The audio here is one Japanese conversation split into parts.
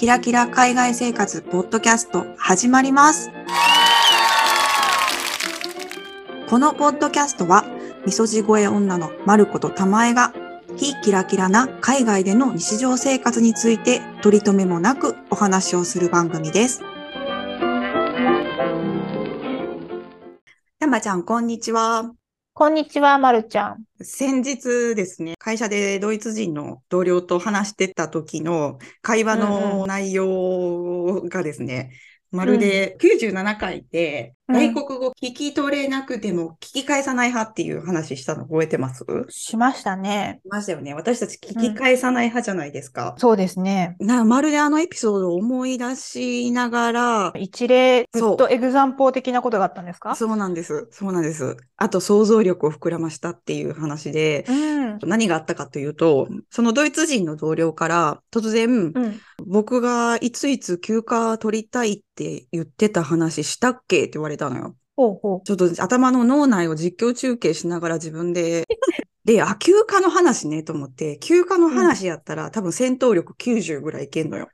キラキラ海外生活ポッドキャスト始まります。このポッドキャストは、みそじ声女のまることたまえが、非キラキラな海外での日常生活について取り留めもなくお話をする番組です。たまちゃん、こんにちは。こんにちは、まるちゃん。先日ですね、会社でドイツ人の同僚と話してた時の会話の内容がですね、まるで97回で外国語聞き取れなくても聞き返さない派っていう話したの覚えてます？しましたね。しましたよね。私たち聞き返さない派じゃないですか。そうですね。な、まるであのエピソードを思い出しながら、一例、ずっとエグザンポー的なことがあったんですか？そうなんです。そうなんです。あと想像力を膨らましたっていう話で、うん。何があったかというと、そのドイツ人の同僚から突然、うん。僕がいついつ休暇取りたいって言ってた話したっけ？って言われたのよ。ほうほちょっと頭の脳内を実況中継しながら自分で、で、あ、休暇の話ねと思って、休暇の話やったら、多分戦闘力90ぐらいいけんのよ。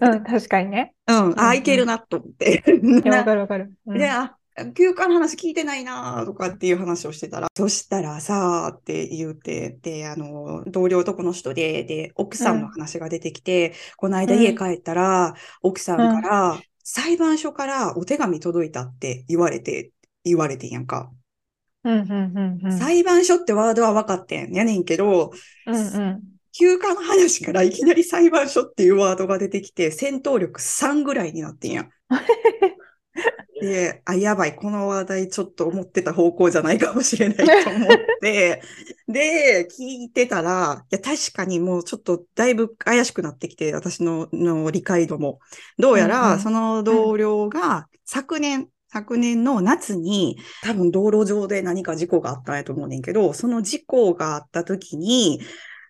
う。うん、確かにね。うん、あ、うんいけるなと思って。わなかるわかる。うんで、あ、休暇の話聞いてないなとかっていう話をしてたら、そしたらさーって言って、で、あの、同僚男の人で、で、奥さんの話が出てきて、この間うん家帰ったら、奥さんから、裁判所からお手紙届いたって言われて、言われてんやんか。うん、うん、うん、うん。裁判所ってワードは分かってんやねんけど、うん、うん。休暇の話からいきなり裁判所っていうワードが出てきて、戦闘力3ぐらいになってんや。で、あ、やばい、この話題ちょっと思ってた方向じゃないかもしれないと思って、で、聞いてたら、いや、確かにもうちょっとだいぶ怪しくなってきて、私のの理解度も。どうやうんうら、ん。その同僚が昨年、昨年の夏に、多分道路上で何か事故があったんやと思うねんけど、その事故があった時に、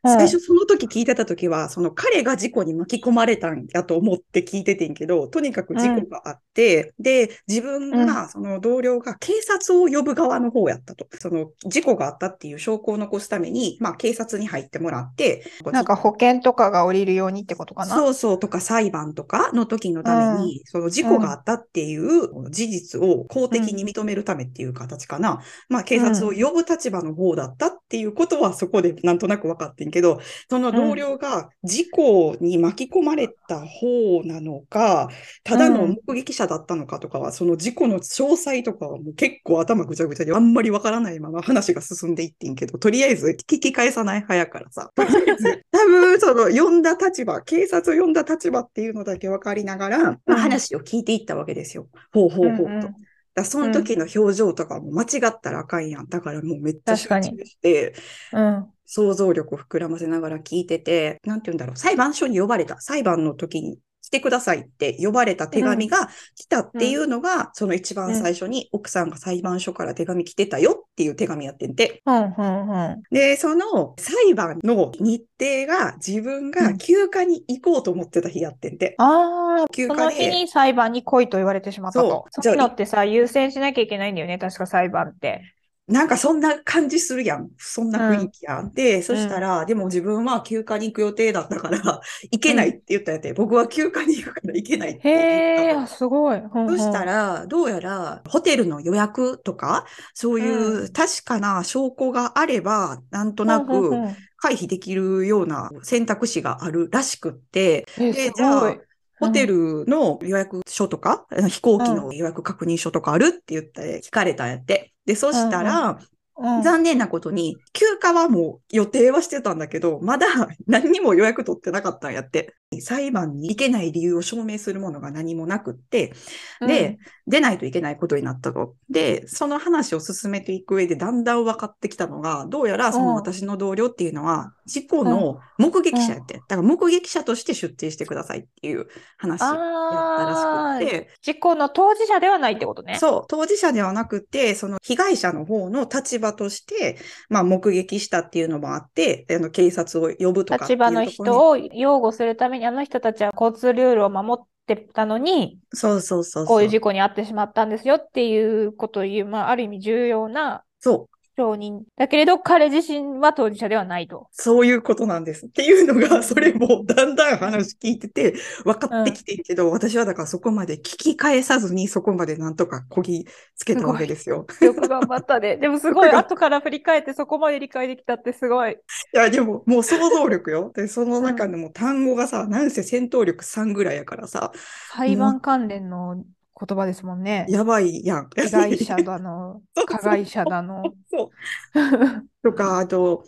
最初その時聞いてた時は、その彼が事故に巻き込まれたんやと思って聞いててんけど、とにかく事故があって、で、自分が、その同僚が警察を呼ぶ側の方やったと。その事故があったっていう証拠を残すために、まあ警察に入ってもらって、なんか保険とかが降りるようにってことかな？そうそうとか裁判とかの時のために、その事故があったっていう事実を公的に認めるためっていう形かな。まあ警察を呼ぶ立場の方だったっていうことはそこでなんとなく分かってんけど、その同僚が事故に巻き込まれた方なのか、ただの目撃者だったのかとかは、その事故の詳細とかはもう結構頭ぐちゃぐちゃであんまり分からないまま話が進んでいってんけど、とりあえず聞き返さない派やからさ。とりあえず 多分その呼んだ立場、警察を呼んだ立場っていうのだけ分かりながら、まあ、話を聞いていったわけですよ。ほうほうほうと。うんうんだその時の表情とかも間違ったらあかんやん。だからもうめっちゃ集中して、うん。想像力を膨らませながら聞いてて、なんて言うんだろう、裁判所に呼ばれた、裁判の時に来てくださいって呼ばれた手紙が来たっていうのが、その一番最初に奥さんが裁判所から手紙来てたよっていう手紙やってんて。うん、うん、うん。で、その裁判の日程が自分が休暇に行こうと思ってた日やってんて。ああ、その休暇で。日に裁判に来いと言われてしまったと。そうそういうのってさ、優先しなきゃいけないんだよね、確か裁判って。なんかそんな感じするやん。そんな雰囲気やん。で、そしたら、でも自分は休暇に行く予定だったから、行けないって言ったんやて、僕は休暇に行くから行けないって言へえ、ったのあすごい。うんうんそしたら、どうやら、ホテルの予約とか、そういうう確かな証拠があれば、なんとなくうんうんうん回避できるような選択肢があるらしくって、え、ですじゃあ。ホテルの予約書とか、飛行機の予約確認書とかあるって言って聞かれたんやって。で、そしたら、うん残念なことに、休暇はもう予定はしてたんだけど、まだ 何にも予約取ってなかったんやって。裁判に行けない理由を証明するものが何もなくって、で、出ないといけないことになったと。で、その話を進めていく上でだんだん分かってきたのが、どうやらその私の同僚っていうのは、事故の目撃者やって。だから目撃者として出廷してくださいっていう話やったらしくって、事故の当事者ではないってことね。そう、当事者ではなくて、その被害者の方の立場として、まあ目撃したっていうのもあって、あの警察を呼ぶとか立場の人を擁護するために、あの人たちは交通ルールを守ってたのに、そうそうそうそう。こういう事故に遭ってしまったんですよっていうことを言う、まあ、ある意味重要なそう。証人だけれど、彼自身は当事者ではないと。そういうことなんです。っていうのうんが、それもだんだん話聞いてて分かってきてるけど、私はだからそこまで聞き返さずにそこまでなんとかこぎつけたわけですよ。よく頑張ったね。でもすごい、後から振り返ってそこまで理解できたってすごい。いや、でももう想像力よ。で、その中でも単語がさ、なんせ戦闘力3ぐらいやからさ、裁判関連の言葉ですもんね。やばいやん。被害者だの 加害者だの。そう。とか、あと、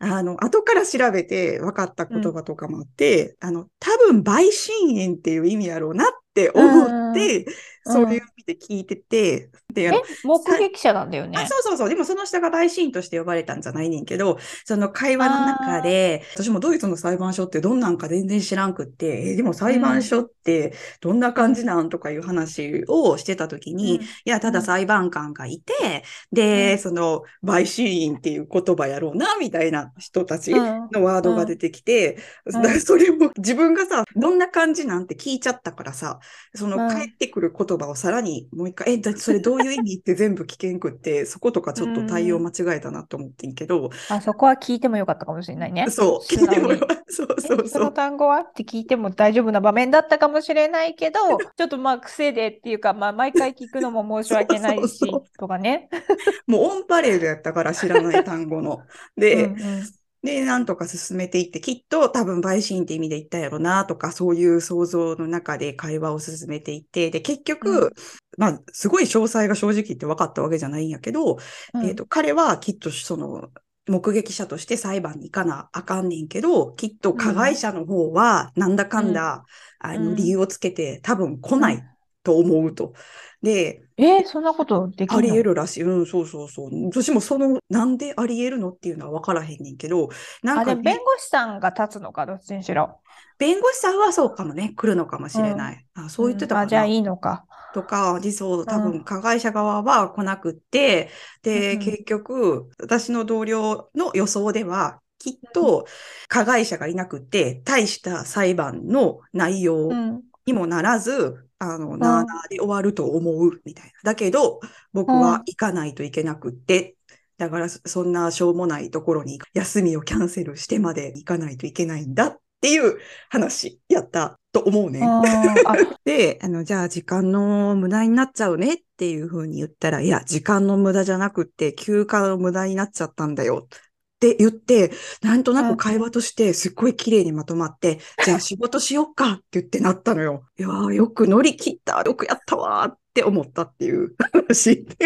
あの、後から調べて分かった言葉とかもあって、あの、多分、陪審員っていう意味やろうなって思って、うん。そういう意味で聞いてて、で、目撃者なんだよね。あ、。そうそうそう。でもその下が陪審員として呼ばれたんじゃないねんけど、その会話の中で、私もドイツの裁判所ってどんなんか全然知らんくって、え、でも裁判所ってどんな感じなんとかいう話をしてた時に、うん。いや、ただうん。裁判官がいて、で、うん。その陪審員っていう言葉やろうな、みたいな人たちうん。のワードが出てきて、ん。だからそれも自分がさ、どんな感じなんて聞いちゃったからさ、そのうん返ってくる言葉をさらにもう一回、え、だそれどういう意味って全部聞けんくって、そことかちょっと対応間違えたなと思ってんけど、あそこは聞いてもよかったかもしれないね。そう、聞いてもらうそうえそうそう。その単語はって聞いても大丈夫な場面だったかもしれないけど、ちょっとまあ癖でっていうか、まあ毎回聞くのも申し訳ないしとかね。もうオンパレードやったから知らない単語の。で、うんうんで、なんとか進めていって、きっと多分陪審って意味で言ったやろなとか、そういう想像の中で会話を進めていって、で、結局、うん。まあ、すごい詳細が正直言って分かったわけじゃないんやけど、うん。えっと、彼はきっとその、目撃者として裁判に行かなあかんねんけど、きっと加害者の方は、なんだかんだ、あの、うん理由をつけて多分来ないと思うと。で、えーそんなことできありるの得るらしい。うん、そうそうそう。私もその、なんであり得るのっていうのは分からへんねんけど、なんあ、かでも弁護士さんが立つのか、どっちにしろ。弁護士さんはそうかもね、来るのかもしれない。あそう言ってたかんあ、じゃあな。いいのか。とか、実相、多うん分加害者側は来なくって、で、うん結局、私の同僚の予想では、きっと加害者がいなくって、大した裁判の内容うん。にもならず、あの、なあなあで終わると思う、みたいな。だけど、僕は行かないといけなくって、だからそそんなしょうもないところに休みをキャンセルしてまで行かないといけないんだっていう話やったと思うね。で、あの、じゃあ時間の無駄になっちゃうねっていうふうに言ったら、いや、時間の無駄じゃなくって休暇の無駄になっちゃったんだよって言って、なんとなく会話としてすっごい綺麗にまとまって、じゃあ仕事しよっかって言ってなったのよ。いやー、よく乗り切った、よくやったわーって思ったっていう話。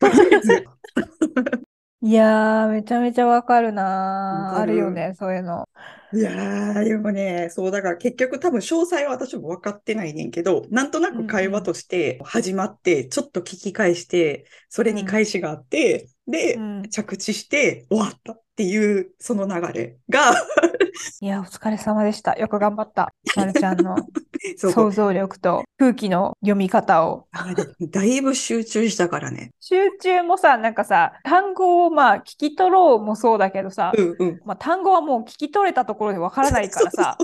いやー、めちゃめちゃわかるわなあるよね、そういうの。いやー、でもね、そう、だから結局多分詳細は私も分かってないねんけど、なんとなく会話として始まって、ちょっと聞き返して、それに返しがあって、で、うん着地して終わったっていう、その流れが、いや、お疲れ様でした。よく頑張った。まるちゃんの 想像力と空気の読み方を。だいぶ集中したからね。集中もさ、なんかさ、単語をまあ聞き取ろうもそうだけどさ、うんうん。まあ、単語はもう聞き取れたところでわからないからさ、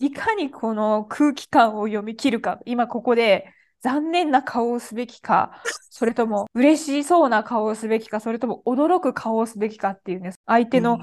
いかにこの空気感を読み切るか、今ここで残念な顔をすべきか、それとも嬉しそうな顔をすべきか、それとも驚く顔をすべきかっていうね、相手の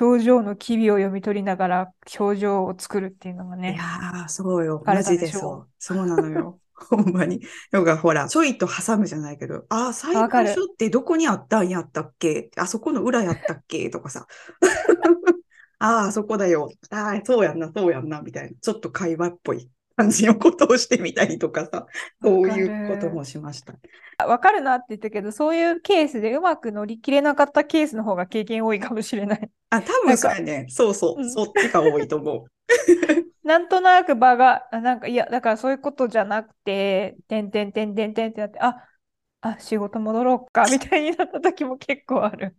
表情の機微を読み取りながら表情を作るっていうのがいねや。ー、そうよ。マジででしょそう。そうなのよ。ほんまに。なんかほら、ちょいと挟むじゃないけど、あー、裁わかる判所ってどこにあったんやったっけ？あそこの裏やったっけとかさ。ああ、そこだよ。ああ、そうやんな、そうやんな、みたいな。ちょっと会話っぽい感じのことをしてみたりとかさ。そういうこともしました。わかるなって言ったけど、そういうケースでうまく乗り切れなかったケースの方が経験多いかもしれない。あ、多分そうやね。そうそうう。んそっちが多いと思う。なんとなく場が、あなんか、いや、だからそういうことじゃなくて、てんてんてんてんてんってなって、あ、あ、仕事戻ろうか、みたいになった時も結構ある。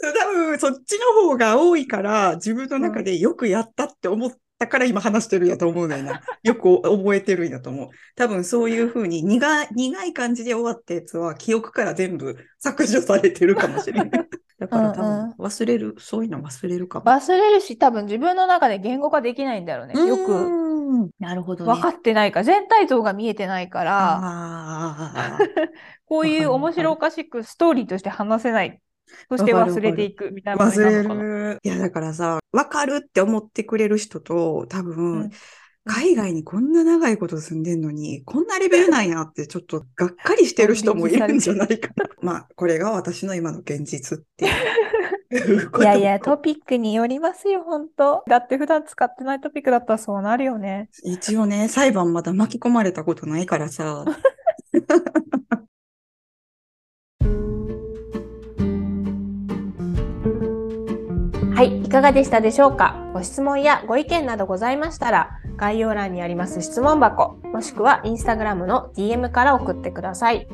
多分そっちの方が多いから、自分の中でよくやったって思ったから今話してるんやと思うねんな。よく覚えてるんやと思う。多分そういうふうに苦い苦い感じで終わったやつは記憶から全部削除されてるかもしれない。だから多うんうん分忘れる、そういうの忘れるかも。忘れるし、多分自分の中で言語化できないんだろうね。よくく。なるほどね。分かってないから、全体像が見えてないから。こういう面白おかしくストーリーとして話せないそして忘れていくみたいな忘れ。る。いや、だからさ、わかるって思ってくれる人と、多う分ん、海外にこんな長いこと住んでんのに、こんなレベルなんやって、ちょっとがっかりしてる人もいるんじゃないかな。まあ、これが私の今の現実っていう。いやいや、トピックによりますよ、本当。だって普段使ってないトピックだったらそうなるよね。一応ね、裁判まだ巻き込まれたことないからさ。はい、いかがでしたでしょうか？ご質問やご意見などございましたら、概要欄にあります質問箱、もしくはインスタグラムの DM から送ってください。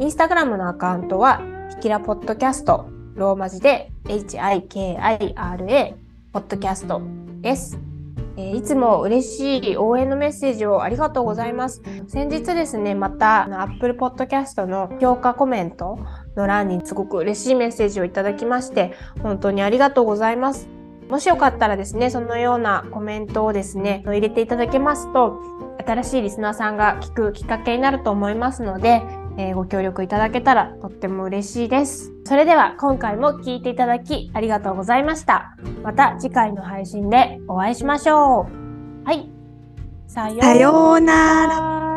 インスタグラムのアカウントは、ひきらポッドキャスト、ローマ字で HIKIRA ポッドキャストです。えいつも嬉しい応援のメッセージをありがとうございます。先日ですね、また Apple Podcast の評価コメントの欄にすごく嬉しいメッセージをいただきまして、本当にありがとうございます。もしよかったらですね、そのようなコメントをですね、入れていただけますと、新しいリスナーさんが聞くきっかけになると思いますので、えーご協力いただけたらとっても嬉しいです。それでは今回も聞いていただきありがとうございました。また次回の配信でお会いしましょう。はい。さような。ら。